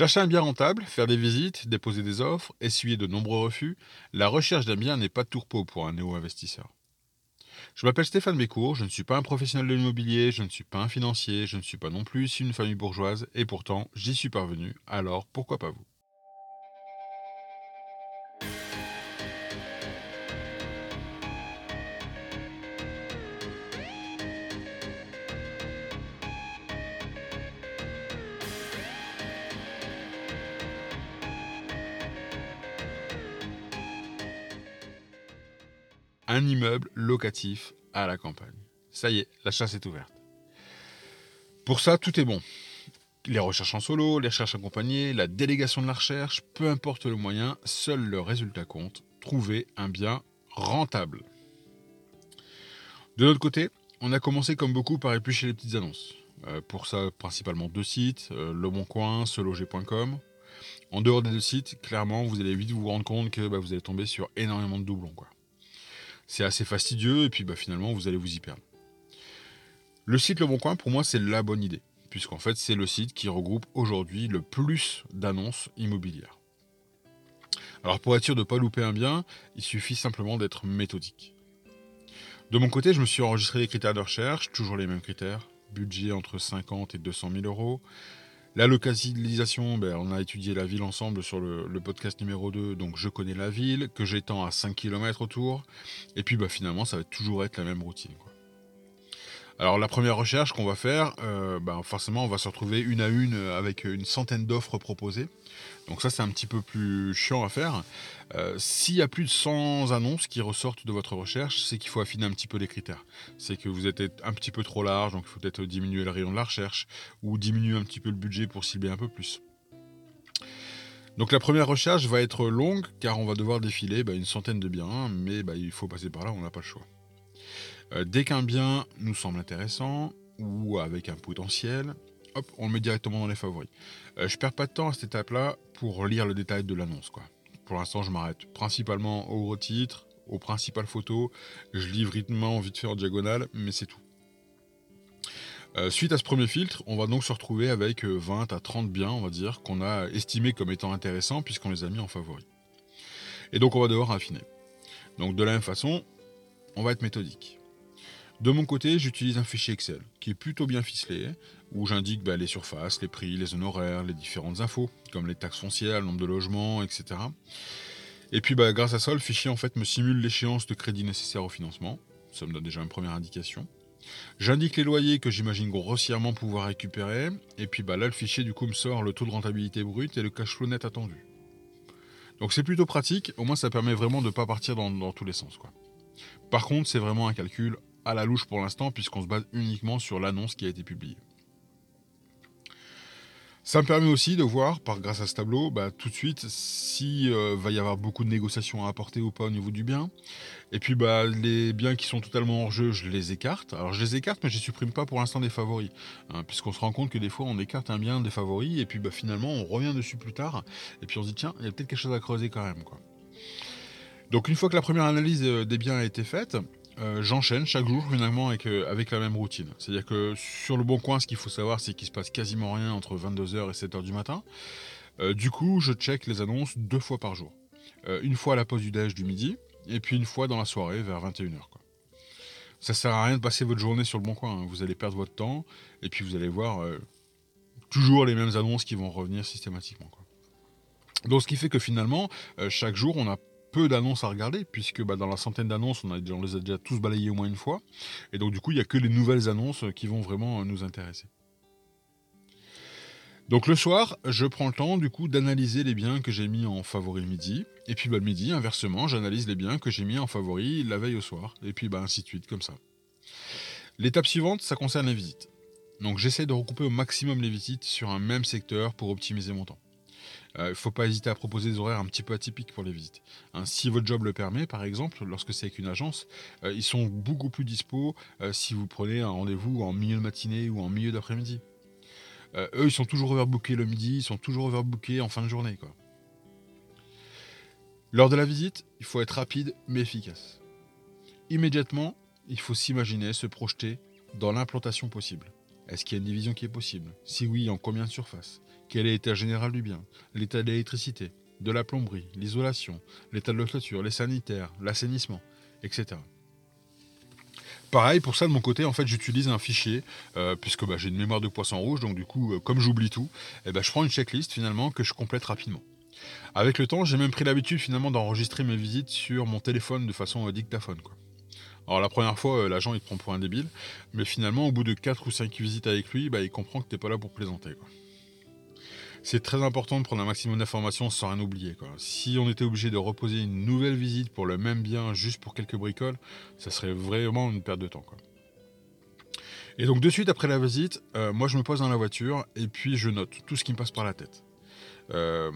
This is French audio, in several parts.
Chercher un bien rentable, faire des visites, déposer des offres, essuyer de nombreux refus, la recherche d'un bien n'est pas tourpeau pour un néo-investisseur. Je m'appelle Stéphane Bécourt, je ne suis pas un professionnel de l'immobilier, je ne suis pas un financier, je ne suis pas non plus une famille bourgeoise, et pourtant j'y suis parvenu, alors pourquoi pas vous? Un immeuble locatif à la campagne. Ça y est, la chasse est ouverte. Pour ça, tout est bon. Les recherches en solo, les recherches accompagnées, la délégation de la recherche, peu importe le moyen, seul le résultat compte. Trouver un bien rentable. De l'autre côté, on a commencé comme beaucoup par éplucher les petites annonces. Euh, pour ça, principalement deux sites, euh, Le seloger.com. En dehors des deux sites, clairement, vous allez vite vous rendre compte que bah, vous allez tomber sur énormément de doublons. Quoi c'est assez fastidieux et puis bah, finalement vous allez vous y perdre. Le site Le Bon pour moi, c'est la bonne idée, puisqu'en fait, c'est le site qui regroupe aujourd'hui le plus d'annonces immobilières. Alors, pour être sûr de ne pas louper un bien, il suffit simplement d'être méthodique. De mon côté, je me suis enregistré les critères de recherche, toujours les mêmes critères budget entre 50 et 200 000 euros, la localisation, ben, on a étudié la ville ensemble sur le, podcast numéro 2, donc je connais la ville, que j'étends à 5 km autour, et puis ben, finalement ça va toujours être la même routine. Alors la première recherche qu'on va faire, euh, ben, forcément on va se retrouver une à une avec une centaine d'offres proposées. Donc ça c'est un petit peu plus chiant à faire. Euh, s'il y a plus de 100 annonces qui ressortent de votre recherche, c'est qu'il faut affiner un petit peu les critères. C'est que vous êtes un petit peu trop large, donc il faut peut-être diminuer le rayon de la recherche ou diminuer un petit peu le budget pour cibler un peu plus. Donc la première recherche va être longue car on va devoir défiler bah, une centaine de biens, mais bah, il faut passer par là, on n'a pas le choix. Euh, dès qu'un bien nous semble intéressant ou avec un potentiel, hop, on le met directement dans les favoris. Je euh, je perds pas de temps à cette étape-là pour lire le détail de l'annonce. Pour l'instant, je m'arrête principalement au gros titre, aux principales photos. Je lis rythmement vite fait en diagonale, mais c'est tout. Euh, suite à ce premier filtre, on va donc se retrouver avec 20 à 30 biens, on va dire, qu'on a estimés comme étant intéressants puisqu'on les a mis en favoris. Et donc on va devoir affiner. Donc de la même façon, on va être méthodique. De mon côté, j'utilise un fichier Excel qui est plutôt bien ficelé, où j'indique bah, les surfaces, les prix, les honoraires, les différentes infos, comme les taxes foncières, le nombre de logements, etc. Et puis bah, grâce à ça, le fichier en fait me simule l'échéance de crédit nécessaire au financement. Ça me donne déjà une première indication. J'indique les loyers que j'imagine grossièrement pouvoir récupérer. Et puis bah, là, le fichier du coup me sort le taux de rentabilité brut et le cash flow net attendu. Donc c'est plutôt pratique, au moins ça permet vraiment de ne pas partir dans, tous les sens. Par contre, c'est vraiment un calcul à la louche pour l'instant, puisqu'on se base uniquement sur l'annonce qui a été publiée. Ça me permet aussi de voir, par grâce à ce tableau, bah, tout de suite s'il euh, va y avoir beaucoup de négociations à apporter ou pas au niveau du bien. Et puis bah, les biens qui sont totalement hors jeu, je les écarte. Alors je les écarte, mais je ne supprime pas pour l'instant des favoris. Hein, puisqu'on se rend compte que des fois on écarte un bien des favoris, et puis bah, finalement on revient dessus plus tard, et puis on se dit tiens, il y a peut-être quelque chose à creuser quand même. Donc une fois que la première analyse euh, des biens a été faite, euh, j'enchaîne chaque jour finalement euh, avec, la même routine. C'est-à-dire que sur le bon coin, ce qu'il faut savoir, c'est qu'il se passe quasiment rien entre 22h et 7h du matin. Euh, du coup, je check les annonces deux fois par jour. une fois à la pause du déj du midi, et puis une fois dans la soirée vers 21h. Quoi. Ça sert à rien de passer votre journée sur le bon coin. Hein. Vous allez perdre votre temps, et puis vous allez voir toujours les mêmes annonces qui vont revenir systématiquement. Donc ce qui fait que finalement, chaque jour, on a peu d'annonces à regarder, puisque bah, dans la centaine d'annonces, on, les a déjà tous balayées au moins une fois. Et donc du coup, il n'y a que les nouvelles annonces qui vont vraiment nous intéresser. Donc le soir, je prends le temps du coup d'analyser les biens que j'ai mis en favori midi. Et puis bah, le midi, inversement, j'analyse les biens que j'ai mis en favori la veille au soir. Et puis bah, ainsi de suite, comme ça. L'étape suivante, ça concerne les visites. Donc j'essaie de recouper au maximum les visites sur un même secteur pour optimiser mon temps. Il euh, ne faut pas hésiter à proposer des horaires un petit peu atypiques pour les visites. Hein, si votre job le permet, par exemple, lorsque c'est avec une agence, euh, ils sont beaucoup plus dispo euh, si vous prenez un rendez-vous en milieu de matinée ou en milieu d'après-midi. eux, ils sont toujours overbookés le midi, ils sont toujours overbookés en fin de journée. Lors de la visite, il faut être rapide mais efficace. Immédiatement, il faut s'imaginer, se projeter dans l'implantation possible. Est-ce qu'il y a une division qui est possible? Si oui, en combien de surfaces? Quel est l'état général du bien, l'état de l'électricité, de la plomberie, l'isolation, l'état de la toiture, les sanitaires, l'assainissement, etc. Pareil, pour ça, de mon côté, en fait, j'utilise un fichier, euh, puisque bah, j'ai une mémoire de poisson rouge, donc du coup, euh, comme j'oublie tout, eh ben, je prends une checklist finalement que je complète rapidement. Avec le temps, j'ai même pris l'habitude finalement d'enregistrer mes visites sur mon téléphone de façon euh, dictaphone. Alors la première fois, l'agent il te prend pour un débile, mais finalement, au bout de 4 ou 5 visites avec lui, bah, il comprend que tu n'es pas là pour plaisanter. C'est très important de prendre un maximum d'informations sans rien oublier. Si on était obligé de reposer une nouvelle visite pour le même bien juste pour quelques bricoles, ça serait vraiment une perte de temps. Et donc de suite après la visite, euh, moi je me pose dans la voiture et puis je note tout ce qui me passe par la tête. Euh,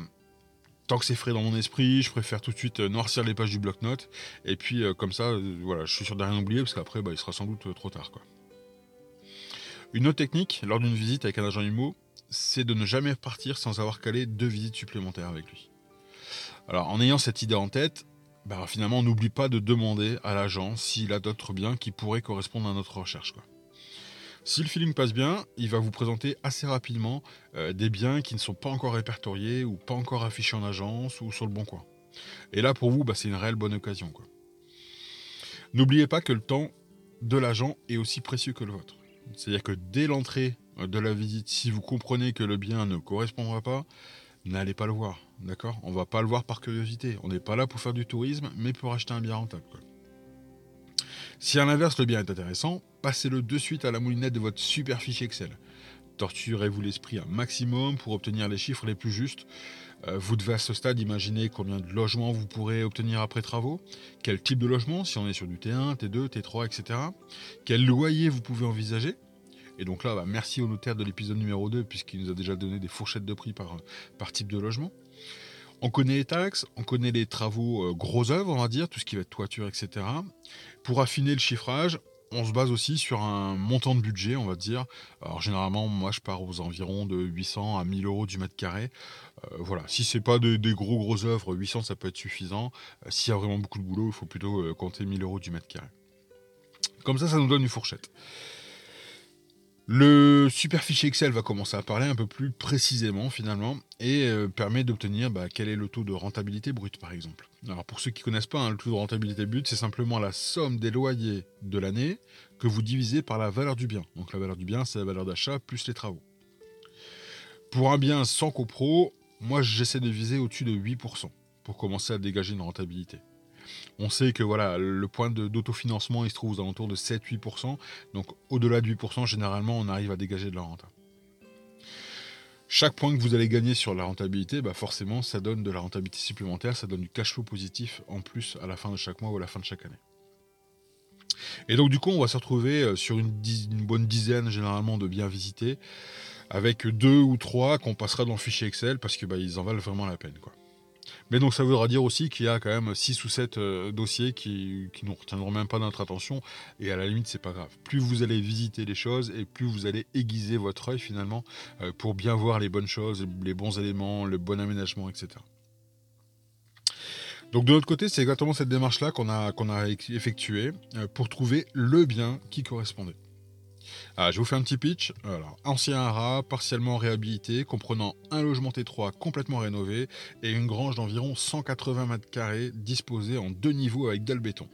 tant que c'est frais dans mon esprit, je préfère tout de suite euh, noircir les pages du bloc-notes. Et puis comme ça, voilà, je suis sûr de rien oublier parce qu'après, bah, il sera sans doute trop tard. Une autre technique, lors d'une visite avec un agent IMO, c'est de ne jamais partir sans avoir calé deux visites supplémentaires avec lui. Alors en ayant cette idée en tête, bah, finalement on n'oublie pas de demander à l'agent s'il a d'autres biens qui pourraient correspondre à notre recherche. Si le feeling passe bien, il va vous présenter assez rapidement euh, des biens qui ne sont pas encore répertoriés ou pas encore affichés en agence ou sur le bon coin. Et là pour vous, bah, c'est une réelle bonne occasion. N'oubliez pas que le temps de l'agent est aussi précieux que le vôtre. C'est-à-dire que dès l'entrée de la visite, si vous comprenez que le bien ne correspondra pas, n'allez pas le voir. D'accord? On va pas le voir par curiosité. On n'est pas là pour faire du tourisme, mais pour acheter un bien rentable. Si à l'inverse le bien est intéressant, passez-le de suite à la moulinette de votre super fichier Excel. Torturez-vous l'esprit un maximum pour obtenir les chiffres les plus justes. Euh, vous devez à ce stade imaginer combien de logements vous pourrez obtenir après travaux, quel type de logement, si on est sur du T1, T2, T3, etc. Quel loyer vous pouvez envisager, et donc là, bah, merci au notaire de l'épisode numéro 2, puisqu'il nous a déjà donné des fourchettes de prix par, par type de logement. On connaît les taxes, on connaît les travaux euh, gros œuvres, on va dire, tout ce qui va être toiture, etc. Pour affiner le chiffrage, on se base aussi sur un montant de budget, on va dire. Alors généralement, moi, je pars aux environs de 800 à 1000 euros du mètre carré. Euh, voilà, si c'est pas des gros gros œuvres, 800 ça peut être suffisant. Euh, s'il y a vraiment beaucoup de boulot, il faut plutôt compter 1000 euros du mètre carré. Comme ça, ça nous donne une fourchette. Le super fichier Excel va commencer à parler un peu plus précisément finalement et euh, permet d'obtenir bah, quel est le taux de rentabilité brute par exemple. Alors pour ceux qui ne connaissent pas, hein, le taux de rentabilité brute c'est simplement la somme des loyers de l'année que vous divisez par la valeur du bien. Donc la valeur du bien c'est la valeur d'achat plus les travaux. Pour un bien sans copro, moi j'essaie de viser au-dessus de 8% pour commencer à dégager une rentabilité. On sait que voilà, le point d'autofinancement, il se trouve aux alentours de 7-8%. Donc au-delà de 8%, généralement, on arrive à dégager de la rente. Chaque point que vous allez gagner sur la rentabilité, bah forcément, ça donne de la rentabilité supplémentaire, ça donne du cash flow positif en plus à la fin de chaque mois ou à la fin de chaque année. Et donc du coup, on va se retrouver euh, sur une, bonne dizaine généralement de biens visités, avec deux ou trois qu'on passera dans le fichier Excel parce que bah, en valent vraiment la peine. Mais donc ça voudra dire aussi qu'il y a quand même 6 ou 7 euh, dossiers qui, qui ne retiendront même pas notre attention. Et à la limite, c'est pas grave. Plus vous allez visiter les choses et plus vous allez aiguiser votre œil finalement euh, pour bien voir les bonnes choses, les bons éléments, le bon aménagement, etc. Donc de notre côté, c'est exactement cette démarche-là qu'on a, qu'on a effectuée euh, pour trouver le bien qui correspondait. Ah, je vous fais un petit pitch. ancien haras, partiellement réhabilité, comprenant un logement T3 complètement rénové et une grange d'environ 180 mètres carrés disposée en deux niveaux avec dalle béton.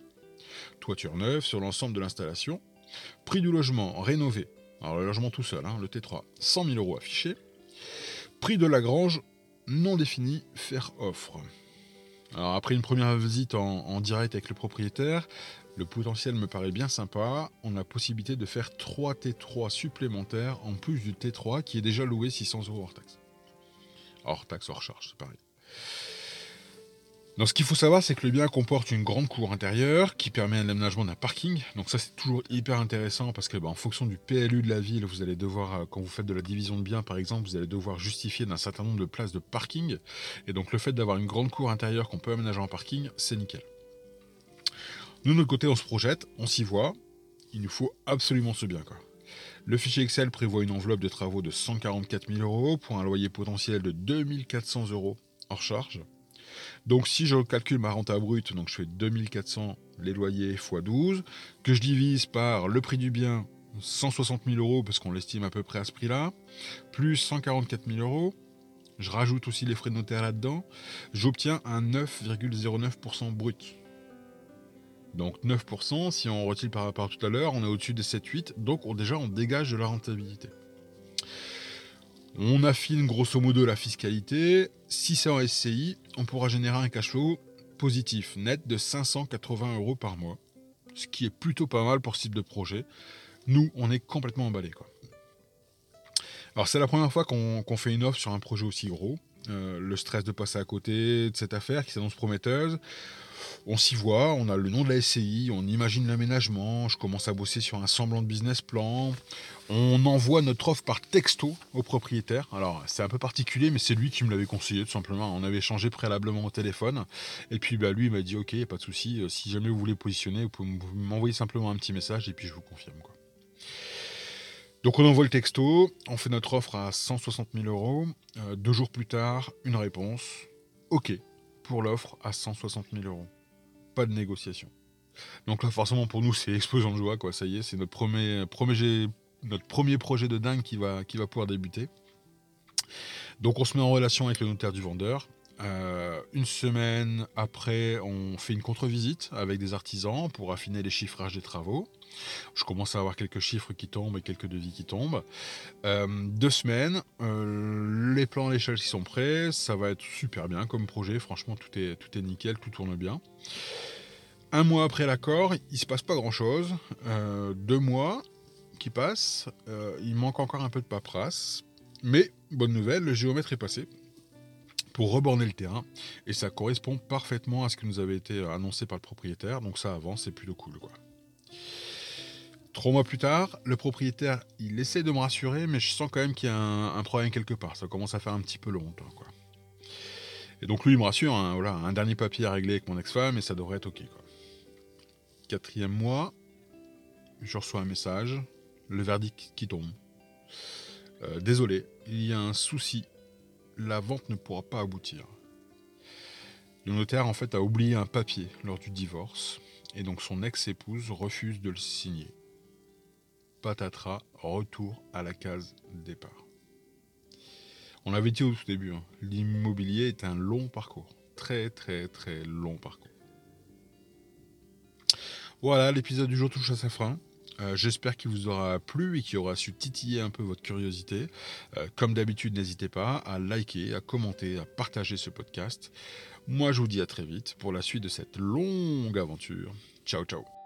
Toiture neuve sur l'ensemble de l'installation. Prix du logement rénové. Alors le logement tout seul, hein, le T3, 100 000 euros affichés. Prix de la grange non défini, faire offre. Alors après une première visite en direct avec le propriétaire, le potentiel me paraît bien sympa. On a possibilité de faire 3 T3 supplémentaires en plus du T3 qui est déjà loué 600 euros hors taxe. Hors taxe, hors charge, c'est pareil. Donc ce qu'il faut savoir, c'est que le bien comporte une grande cour intérieure qui permet l'aménagement d'un parking. Donc ça c'est toujours hyper intéressant parce que bah, en fonction du PLU de la ville, vous allez devoir, euh, quand vous faites de la division de biens par exemple, vous allez devoir justifier d'un certain nombre de places de parking. Et donc le fait d'avoir une grande cour intérieure qu'on peut aménager en parking, c'est nickel. Nous, de notre côté, on se projette, on s'y voit. Il nous faut absolument ce bien. Le fichier Excel prévoit une enveloppe de travaux de 144 000 euros pour un loyer potentiel de 2400 euros hors charge. Donc si je calcule ma renta brute, donc je fais 2400 les loyers x 12, que je divise par le prix du bien, 160 000 euros parce qu'on l'estime à peu près à ce prix-là, plus 144 000 euros, je rajoute aussi les frais de notaire là-dedans, j'obtiens un 9,09% brut. Donc 9%, si on retire par rapport à tout à l'heure, on est au-dessus des 7-8, donc on, déjà on dégage de la rentabilité. On affine grosso modo la fiscalité. Si c'est en SCI, on pourra générer un cash flow positif net de 580 euros par mois, ce qui est plutôt pas mal pour ce type de projet. Nous, on est complètement emballés. Quoi. Alors c'est la première fois qu'on fait une offre sur un projet aussi gros. Euh, le stress de passer à côté de cette affaire qui s'annonce prometteuse. On s'y voit, on a le nom de la SCI, on imagine l'aménagement, je commence à bosser sur un semblant de business plan. On envoie notre offre par texto au propriétaire. Alors c'est un peu particulier, mais c'est lui qui me l'avait conseillé tout simplement. On avait échangé préalablement au téléphone. Et puis bah, lui il m'a dit ok, pas de souci, euh, si jamais vous voulez positionner, vous pouvez m'envoyer simplement un petit message et puis je vous confirme. Quoi. Donc on envoie le texto, on fait notre offre à 160 000 euros. Euh, deux jours plus tard, une réponse. OK pour l'offre à 160 000 euros. Pas de négociation. Donc là, forcément, pour nous, c'est explosion de joie. Quoi. Ça y est, c'est notre premier, projet de dingue qui va pouvoir débuter. Donc on se met en relation avec le notaire du vendeur. Euh, une semaine après, on fait une contre-visite avec des artisans pour affiner les chiffrages des travaux. Je commence à avoir quelques chiffres qui tombent et quelques devis qui tombent. Euh, deux semaines, euh, les plans à l'échelle sont prêts, ça va être super bien comme projet. Franchement, tout est, tout est nickel, tout tourne bien. Un mois après l'accord, il se passe pas grand-chose. deux mois qui passent, il manque encore un peu de paperasse. Mais bonne nouvelle, le géomètre est passé pour reborner le terrain. Et ça correspond parfaitement à ce qui nous avait été annoncé par le propriétaire. Donc ça avance, c'est plutôt cool. Quoi. Trois mois plus tard, le propriétaire, il essaie de me rassurer, mais je sens quand même qu'il y a un, problème quelque part. Ça commence à faire un petit peu longtemps. Quoi. Et donc lui, il me rassure, hein, voilà, un dernier papier à régler avec mon ex-femme et ça devrait être OK. Quoi. Quatrième mois, je reçois un message, le verdict qui tombe. Euh, désolé, il y a un souci la vente ne pourra pas aboutir. Le notaire en fait a oublié un papier lors du divorce et donc son ex-épouse refuse de le signer. Patatras, retour à la case départ. On l'avait dit au tout début, hein, l'immobilier est un long parcours. Très très très long parcours. Voilà, l'épisode du jour touche à sa fin. Euh, j'espère qu'il vous aura plu et qu'il aura su titiller un peu votre curiosité. Euh, comme d'habitude, n'hésitez pas à liker, à commenter, à partager ce podcast. Moi, je vous dis à très vite pour la suite de cette longue aventure. Ciao, ciao.